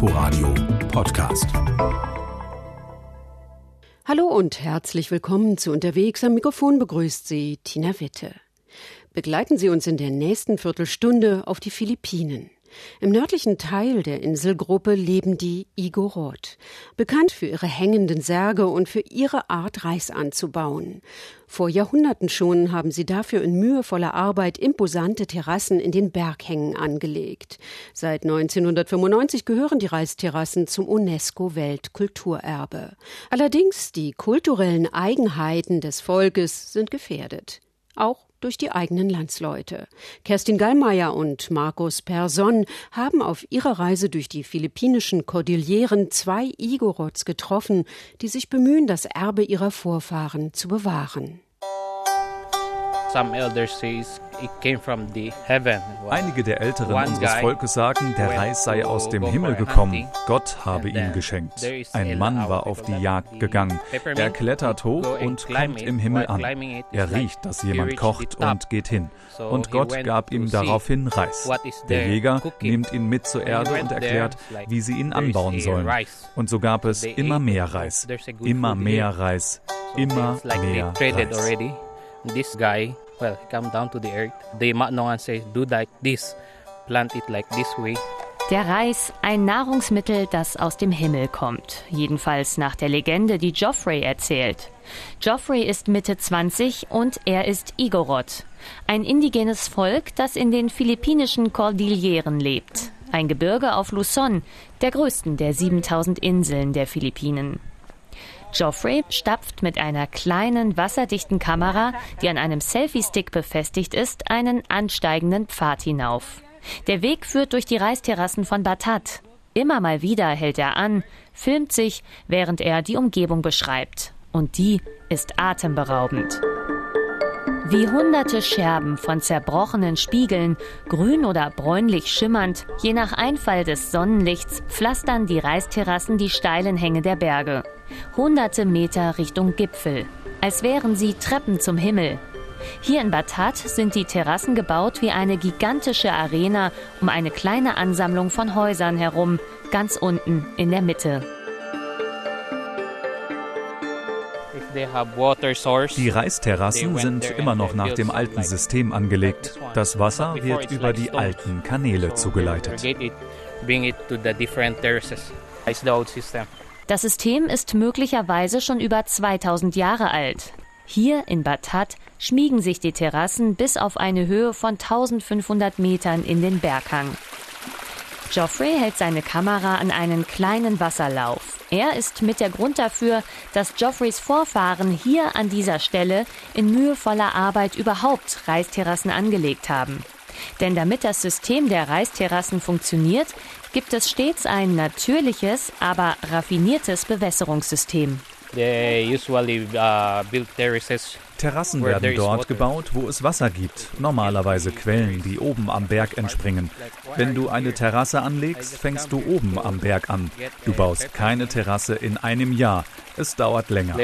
Inforadio Podcast. Hallo und herzlich willkommen zu Unterwegs. Am Mikrofon begrüßt Sie Tina Witte. Begleiten Sie uns in der nächsten Viertelstunde auf die Philippinen. Im nördlichen Teil der Inselgruppe leben die Igorot, bekannt für ihre hängenden Särge und für ihre Art Reis anzubauen. Vor Jahrhunderten schon haben sie dafür in mühevoller Arbeit imposante Terrassen in den Berghängen angelegt. Seit 1995 gehören die Reisterrassen zum UNESCO-Weltkulturerbe. Allerdings die kulturellen Eigenheiten des Volkes sind gefährdet. Auch durch die eigenen Landsleute. Kerstin Gallmeier und Markus Persson haben auf ihrer Reise durch die philippinischen Kordilleren zwei Igorots getroffen, die sich bemühen, das Erbe ihrer Vorfahren zu bewahren. Einige der Älteren unseres Volkes sagen, der Reis sei aus dem Himmel gekommen. Gott habe ihn geschenkt. Ein Mann war auf die Jagd gegangen. Er klettert hoch und kommt im Himmel an. Er riecht, dass jemand kocht und geht hin. Und Gott gab ihm daraufhin Reis. Der Jäger nimmt ihn mit zur Erde und erklärt, wie sie ihn anbauen sollen. Und so gab es immer mehr Reis. Immer mehr Reis. Immer mehr Reis this guy, well, he come down to the earth. The Matnongan say, do like this, plant it like this way. Der Reis, ein Nahrungsmittel, das aus dem Himmel kommt. Jedenfalls nach der Legende, die Geoffrey erzählt. Geoffrey ist Mitte 20 und er ist Igorot, ein indigenes Volk, das in den philippinischen Kordilleren lebt. Ein Gebirge auf Luzon, der größten der 7000 Inseln der Philippinen. Geoffrey stapft mit einer kleinen wasserdichten Kamera, die an einem Selfie-Stick befestigt ist, einen ansteigenden Pfad hinauf. Der Weg führt durch die Reisterrassen von Batat. Immer mal wieder hält er an, filmt sich, während er die Umgebung beschreibt. Und die ist atemberaubend. Wie hunderte Scherben von zerbrochenen Spiegeln, grün oder bräunlich schimmernd, je nach Einfall des Sonnenlichts, pflastern die Reisterrassen die steilen Hänge der Berge. Hunderte Meter Richtung Gipfel, als wären sie Treppen zum Himmel. Hier in Batat sind die Terrassen gebaut wie eine gigantische Arena um eine kleine Ansammlung von Häusern herum, ganz unten in der Mitte. Die Reisterrassen sind immer noch nach dem alten System angelegt. Das Wasser wird über die alten Kanäle zugeleitet. Das System ist möglicherweise schon über 2000 Jahre alt. Hier in Batat schmiegen sich die Terrassen bis auf eine Höhe von 1500 Metern in den Berghang. Geoffrey hält seine Kamera an einen kleinen Wasserlauf. Er ist mit der Grund dafür, dass Geoffreys Vorfahren hier an dieser Stelle in mühevoller Arbeit überhaupt Reisterrassen angelegt haben. Denn damit das System der Reisterrassen funktioniert, gibt es stets ein natürliches, aber raffiniertes Bewässerungssystem. Uh, Terrassen werden dort gebaut, wo es Wasser gibt, normalerweise Quellen, die oben am Berg entspringen. Wenn du eine Terrasse anlegst, fängst du oben am Berg an. Du baust keine Terrasse in einem Jahr. Es dauert länger.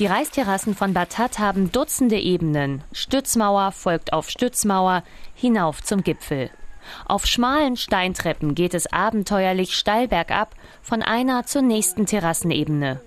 Die Reisterrassen von Batat haben Dutzende Ebenen. Stützmauer folgt auf Stützmauer hinauf zum Gipfel. Auf schmalen Steintreppen geht es abenteuerlich steil bergab von einer zur nächsten Terrassenebene.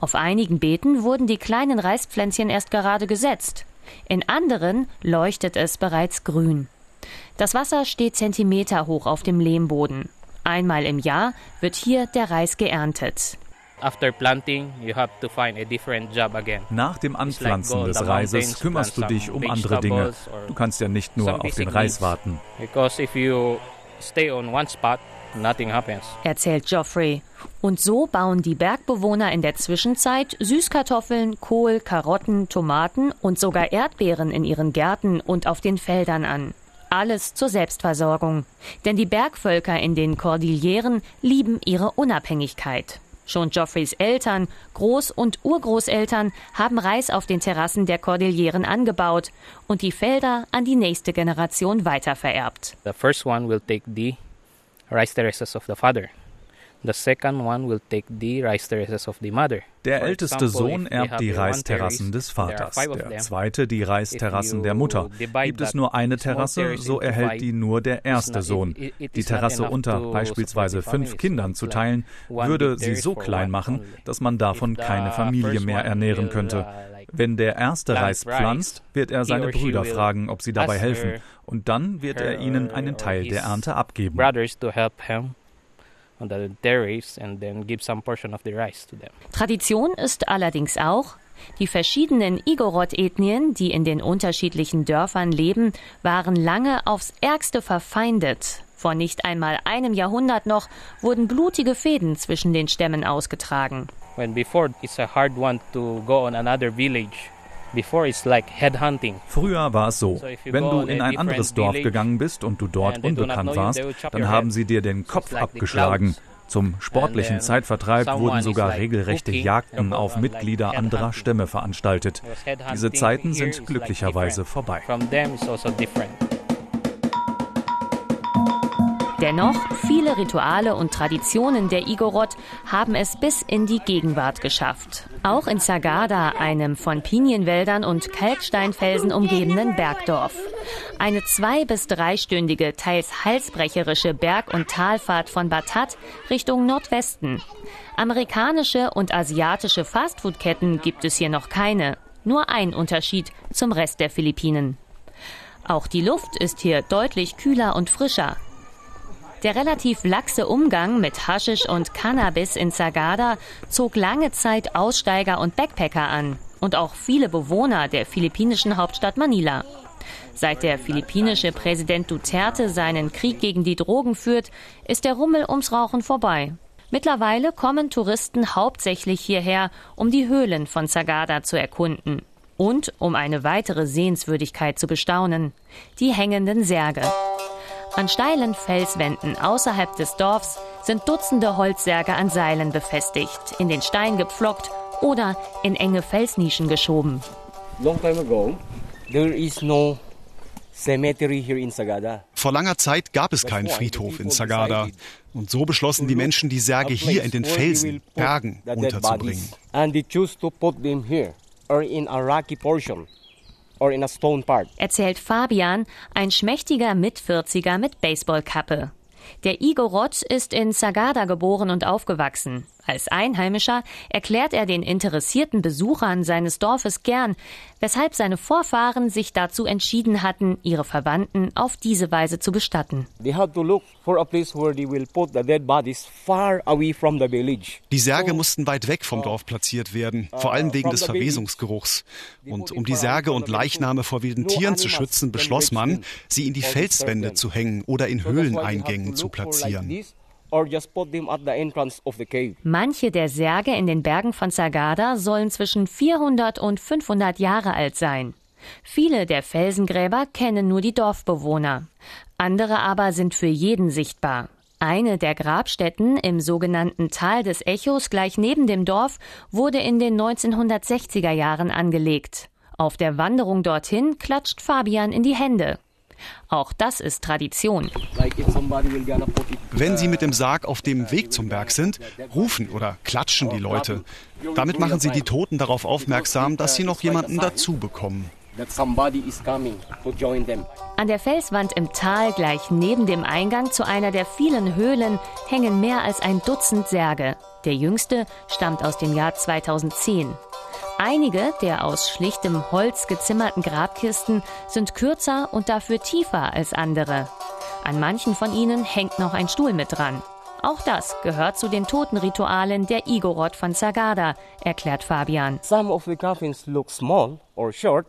Auf einigen Beeten wurden die kleinen Reispflänzchen erst gerade gesetzt. In anderen leuchtet es bereits grün. Das Wasser steht Zentimeter hoch auf dem Lehmboden. Einmal im Jahr wird hier der Reis geerntet. Nach dem Anpflanzen des Reises kümmerst du dich um andere Dinge. Du kannst ja nicht nur auf den Reis warten. Erzählt Geoffrey. Und so bauen die Bergbewohner in der Zwischenzeit Süßkartoffeln, Kohl, Karotten, Tomaten und sogar Erdbeeren in ihren Gärten und auf den Feldern an. Alles zur Selbstversorgung. Denn die Bergvölker in den Kordilleren lieben ihre Unabhängigkeit. Schon Geoffreys Eltern, Groß- und Urgroßeltern haben Reis auf den Terrassen der Kordilleren angebaut und die Felder an die nächste Generation weitervererbt. The first one will take the rice terraces of the father. Der älteste Sohn erbt die Reisterrassen des Vaters, der zweite die Reisterrassen der Mutter. Gibt es nur eine Terrasse, so erhält die nur der erste Sohn. Die Terrasse unter beispielsweise fünf Kindern zu teilen, würde sie so klein machen, dass man davon keine Familie mehr ernähren könnte. Wenn der erste Reis pflanzt, wird er seine Brüder fragen, ob sie dabei helfen, und dann wird er ihnen einen Teil der Ernte abgeben on the terrace and then give some portion of the rice to them. Tradition ist allerdings auch, die verschiedenen Igorot-Ethnien, die in den unterschiedlichen Dörfern leben, waren lange aufs Ärgste verfeindet. Vor nicht einmal einem Jahrhundert noch wurden blutige Fäden zwischen den Stämmen ausgetragen. When before it's a hard one to go on another village Früher war es so, wenn du in ein anderes Dorf gegangen bist und du dort unbekannt warst, dann haben sie dir den Kopf abgeschlagen. Zum sportlichen Zeitvertreib wurden sogar regelrechte Jagden auf Mitglieder anderer Stämme veranstaltet. Diese Zeiten sind glücklicherweise vorbei. Dennoch, viele Rituale und Traditionen der Igorot haben es bis in die Gegenwart geschafft. Auch in Sagada, einem von Pinienwäldern und Kalksteinfelsen umgebenen Bergdorf. Eine zwei- bis dreistündige, teils halsbrecherische Berg- und Talfahrt von Batat Richtung Nordwesten. Amerikanische und asiatische Fastfoodketten gibt es hier noch keine. Nur ein Unterschied zum Rest der Philippinen. Auch die Luft ist hier deutlich kühler und frischer. Der relativ laxe Umgang mit Haschisch und Cannabis in Sagada zog lange Zeit Aussteiger und Backpacker an und auch viele Bewohner der philippinischen Hauptstadt Manila. Seit der philippinische Präsident Duterte seinen Krieg gegen die Drogen führt, ist der Rummel ums Rauchen vorbei. Mittlerweile kommen Touristen hauptsächlich hierher, um die Höhlen von Sagada zu erkunden und um eine weitere Sehenswürdigkeit zu bestaunen, die hängenden Särge. An steilen Felswänden außerhalb des Dorfs sind Dutzende Holzsärge an Seilen befestigt, in den Stein gepflockt oder in enge Felsnischen geschoben. Long time ago, there is no vor langer Zeit gab es keinen Friedhof in Sagada. Und so beschlossen die Menschen, die Särge hier in den Felsen, Bergen unterzubringen. Erzählt Fabian, ein schmächtiger Mitvierziger mit Baseballkappe. Der Igorot ist in Sagada geboren und aufgewachsen. Als Einheimischer erklärt er den interessierten Besuchern seines Dorfes gern, weshalb seine Vorfahren sich dazu entschieden hatten, ihre Verwandten auf diese Weise zu bestatten. Die Särge mussten weit weg vom Dorf platziert werden, vor allem wegen des Verwesungsgeruchs. Und um die Särge und Leichname vor wilden Tieren zu schützen, beschloss man, sie in die Felswände zu hängen oder in Höhleneingängen zu platzieren. Manche der Särge in den Bergen von Sagada sollen zwischen 400 und 500 Jahre alt sein. Viele der Felsengräber kennen nur die Dorfbewohner. Andere aber sind für jeden sichtbar. Eine der Grabstätten im sogenannten Tal des Echos gleich neben dem Dorf wurde in den 1960er Jahren angelegt. Auf der Wanderung dorthin klatscht Fabian in die Hände. Auch das ist Tradition. Wenn sie mit dem Sarg auf dem Weg zum Berg sind, rufen oder klatschen die Leute. Damit machen sie die Toten darauf aufmerksam, dass sie noch jemanden dazu bekommen. An der Felswand im Tal gleich neben dem Eingang zu einer der vielen Höhlen hängen mehr als ein Dutzend Särge. Der jüngste stammt aus dem Jahr 2010. Einige der aus schlichtem Holz gezimmerten Grabkisten sind kürzer und dafür tiefer als andere. An manchen von ihnen hängt noch ein Stuhl mit dran. Auch das gehört zu den Totenritualen der Igorot von Sagada, erklärt Fabian. Some of the coffins look small or short,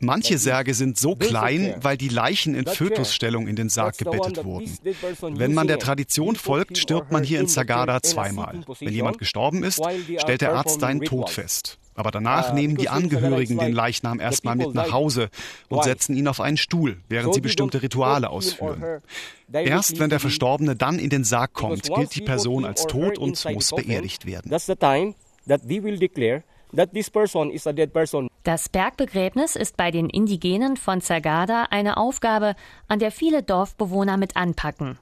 Manche Särge sind so klein, weil die Leichen in Fötusstellung in den Sarg gebettet wurden. Wenn man der Tradition folgt, stirbt man hier in Sagada zweimal. Wenn jemand gestorben ist, stellt der Arzt seinen Tod fest. Aber danach uh, nehmen die Angehörigen den Leichnam erstmal mit nach Hause und setzen ihn auf einen Stuhl, während sie bestimmte Rituale ausführen. Erst wenn der Verstorbene dann in den Sarg kommt, gilt die Person als tot und muss beerdigt werden Das Bergbegräbnis ist bei den Indigenen von Sagada eine Aufgabe, an der viele Dorfbewohner mit anpacken.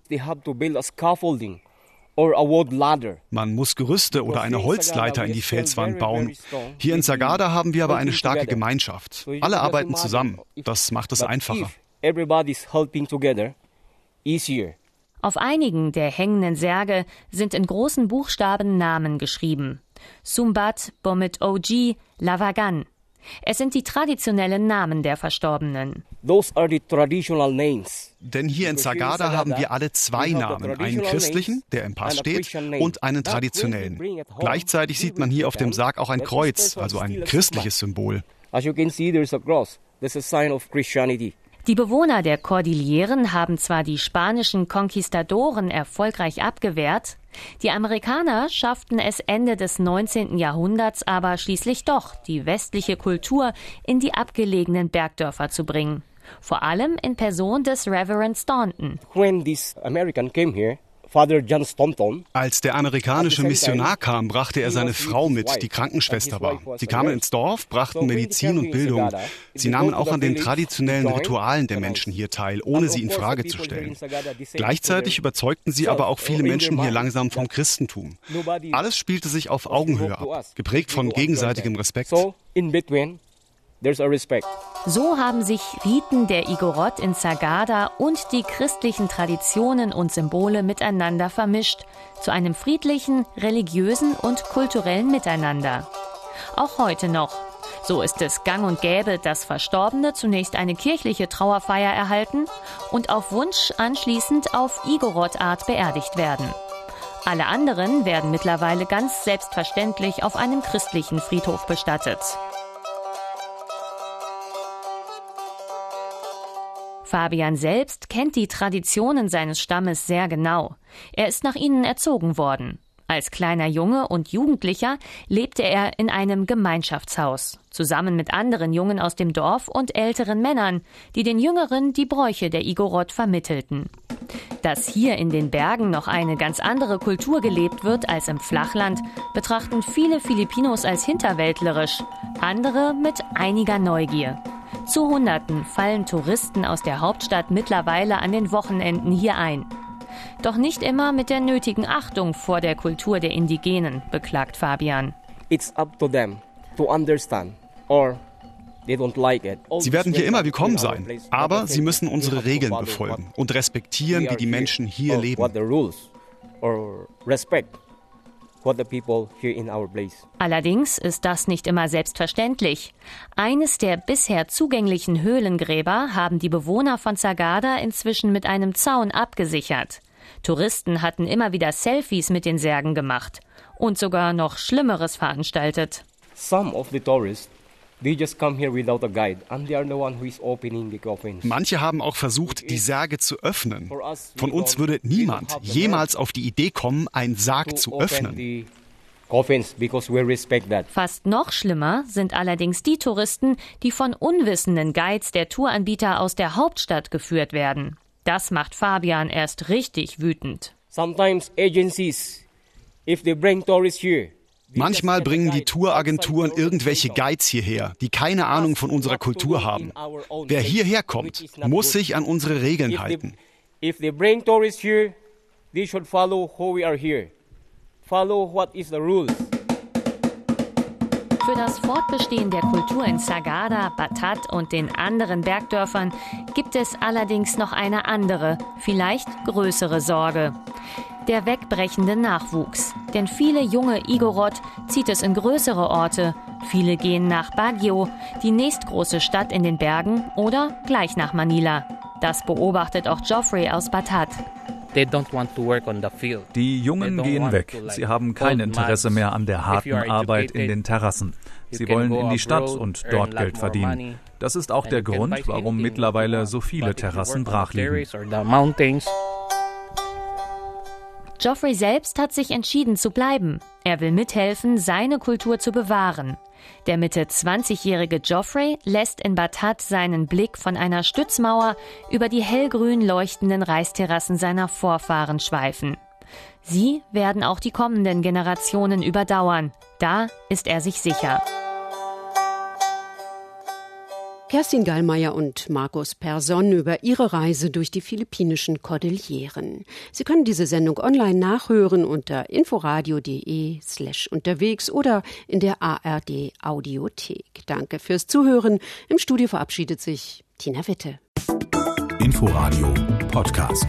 Man muss Gerüste oder eine Holzleiter in die Felswand bauen. Hier in Sagada haben wir aber eine starke Gemeinschaft. Alle arbeiten zusammen. Das macht es einfacher. Auf einigen der hängenden Särge sind in großen Buchstaben Namen geschrieben. Sumbat, Bomit Oji, Lavagan. Es sind die traditionellen Namen der Verstorbenen. Those are the traditional names. Denn hier in Sagada haben wir alle zwei Namen, einen christlichen, der im Pass steht, und einen traditionellen. Gleichzeitig sieht man hier auf dem Sarg auch ein Kreuz, also ein christliches Symbol. As you can see, there's a cross. That's a sign of Christianity. Die Bewohner der Kordilleren haben zwar die spanischen Konquistadoren erfolgreich abgewehrt, die Amerikaner schafften es Ende des 19. Jahrhunderts aber schließlich doch, die westliche Kultur in die abgelegenen Bergdörfer zu bringen. Vor allem in Person des Reverend Staunton. When these American came here, als der amerikanische Missionar kam, brachte er seine Frau mit, die Krankenschwester war. Sie kamen ins Dorf, brachten Medizin und Bildung. Sie nahmen auch an den traditionellen Ritualen der Menschen hier teil, ohne sie in Frage zu stellen. Gleichzeitig überzeugten sie aber auch viele Menschen hier langsam vom Christentum. Alles spielte sich auf Augenhöhe ab, geprägt von gegenseitigem Respekt. So haben sich Riten der Igorot in Sagada und die christlichen Traditionen und Symbole miteinander vermischt, zu einem friedlichen, religiösen und kulturellen Miteinander. Auch heute noch. So ist es gang und gäbe, dass Verstorbene zunächst eine kirchliche Trauerfeier erhalten und auf Wunsch anschließend auf Igorot-Art beerdigt werden. Alle anderen werden mittlerweile ganz selbstverständlich auf einem christlichen Friedhof bestattet. Fabian selbst kennt die Traditionen seines Stammes sehr genau. Er ist nach ihnen erzogen worden. Als kleiner Junge und Jugendlicher lebte er in einem Gemeinschaftshaus, zusammen mit anderen Jungen aus dem Dorf und älteren Männern, die den Jüngeren die Bräuche der Igorot vermittelten. Dass hier in den Bergen noch eine ganz andere Kultur gelebt wird als im Flachland, betrachten viele Filipinos als hinterwäldlerisch, andere mit einiger Neugier. Zu Hunderten fallen Touristen aus der Hauptstadt mittlerweile an den Wochenenden hier ein. Doch nicht immer mit der nötigen Achtung vor der Kultur der Indigenen, beklagt Fabian. It's up to them to understand or Sie werden hier immer willkommen sein, aber sie müssen unsere Regeln befolgen und respektieren, wie die Menschen hier leben. Allerdings ist das nicht immer selbstverständlich. Eines der bisher zugänglichen Höhlengräber haben die Bewohner von Zagada inzwischen mit einem Zaun abgesichert. Touristen hatten immer wieder Selfies mit den Särgen gemacht und sogar noch Schlimmeres veranstaltet. Some of the tourists Manche haben auch versucht, die Särge zu öffnen. Von uns würde niemand jemals auf die Idee kommen, einen Sarg zu öffnen. Fast noch schlimmer sind allerdings die Touristen, die von unwissenden Guides der Touranbieter aus der Hauptstadt geführt werden. Das macht Fabian erst richtig wütend. Sometimes agencies, if they bring tourists here, Manchmal bringen die Touragenturen irgendwelche Guides hierher, die keine Ahnung von unserer Kultur haben. Wer hierher kommt, muss sich an unsere Regeln halten. If they bring tourists here, they should follow how we are here. Follow what is the rules. Für das Fortbestehen der Kultur in Sagada, Batat und den anderen Bergdörfern gibt es allerdings noch eine andere, vielleicht größere Sorge der wegbrechende Nachwuchs. Denn viele junge Igorot zieht es in größere Orte. Viele gehen nach Baguio, die nächstgroße Stadt in den Bergen, oder gleich nach Manila. Das beobachtet auch Geoffrey aus Batat. Die Jungen gehen weg. Sie haben kein Interesse mehr an der harten Arbeit in den Terrassen. Sie wollen in die Stadt und dort Geld verdienen. Das ist auch der Grund, warum mittlerweile so viele Terrassen brach liegen. Geoffrey selbst hat sich entschieden zu bleiben. Er will mithelfen, seine Kultur zu bewahren. Der Mitte 20-jährige Geoffrey lässt in Batat seinen Blick von einer Stützmauer über die hellgrün leuchtenden Reisterrassen seiner Vorfahren schweifen. Sie werden auch die kommenden Generationen überdauern. Da ist er sich sicher. Kerstin Gallmeier und Markus Persson über ihre Reise durch die philippinischen Kordilleren. Sie können diese Sendung online nachhören unter inforadio.de slash unterwegs oder in der ARD Audiothek. Danke fürs Zuhören. Im Studio verabschiedet sich Tina Witte. Inforadio Podcast.